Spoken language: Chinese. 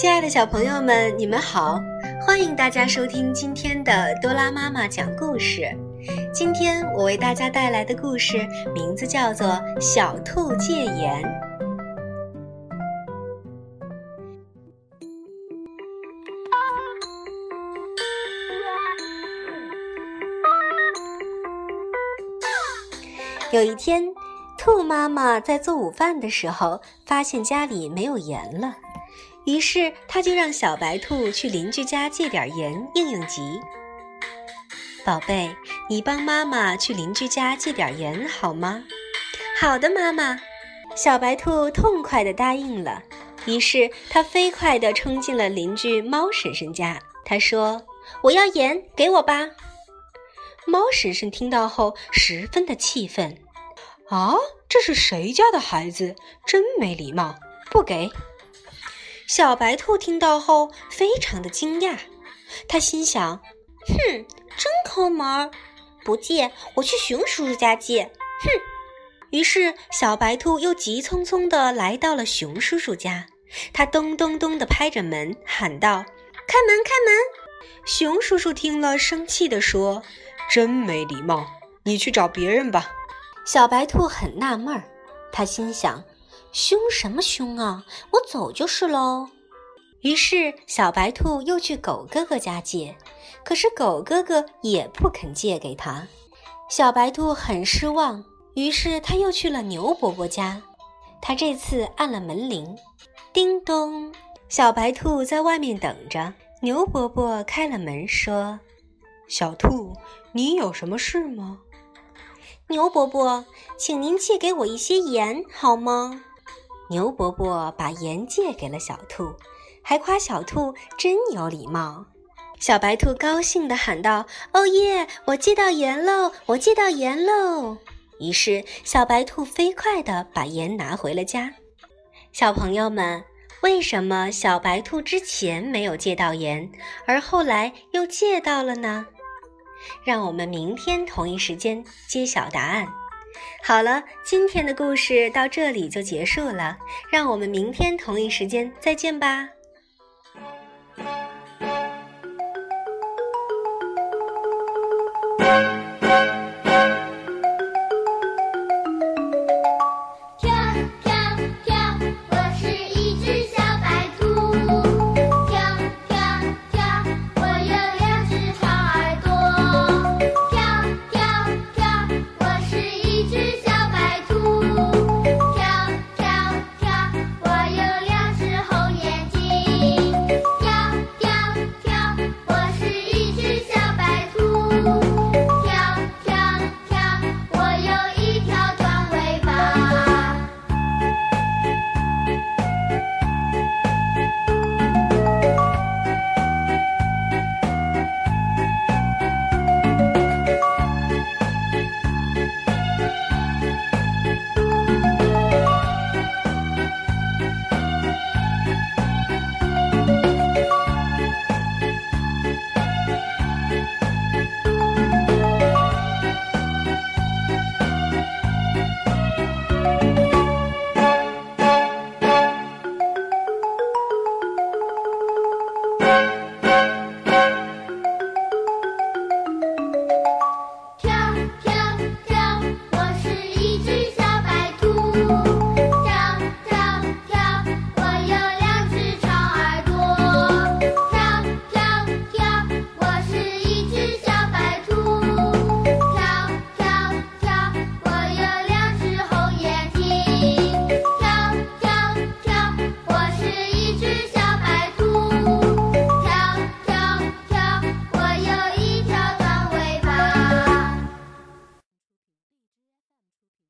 亲爱的小朋友们，你们好！欢迎大家收听今天的多拉妈妈讲故事。今天我为大家带来的故事名字叫做《小兔戒严》。有一天，兔妈妈在做午饭的时候，发现家里没有盐了。于是，他就让小白兔去邻居家借点盐应应急。宝贝，你帮妈妈去邻居家借点盐好吗？好的，妈妈。小白兔痛快地答应了。于是，它飞快地冲进了邻居猫婶婶家。他说：“我要盐，给我吧。”猫婶婶听到后十分的气愤：“啊，这是谁家的孩子？真没礼貌，不给！”小白兔听到后非常的惊讶，他心想：“哼，真抠门儿，不借我去熊叔叔家借。”哼！于是小白兔又急匆匆地来到了熊叔叔家，他咚咚咚地拍着门喊道：“开门，开门！”熊叔叔听了生气地说：“真没礼貌，你去找别人吧。”小白兔很纳闷儿，他心想。凶什么凶啊！我走就是喽。于是小白兔又去狗哥哥家借，可是狗哥哥也不肯借给他。小白兔很失望，于是他又去了牛伯伯家。他这次按了门铃，叮咚，小白兔在外面等着。牛伯伯开了门，说：“小兔，你有什么事吗？”牛伯伯，请您借给我一些盐好吗？牛伯伯把盐借给了小兔，还夸小兔真有礼貌。小白兔高兴地喊道：“哦耶！我借到盐喽！我借到盐喽！”于是小白兔飞快地把盐拿回了家。小朋友们，为什么小白兔之前没有借到盐，而后来又借到了呢？让我们明天同一时间揭晓答案。好了今天的故事到这里就结束了让我们明天同一时间再见吧。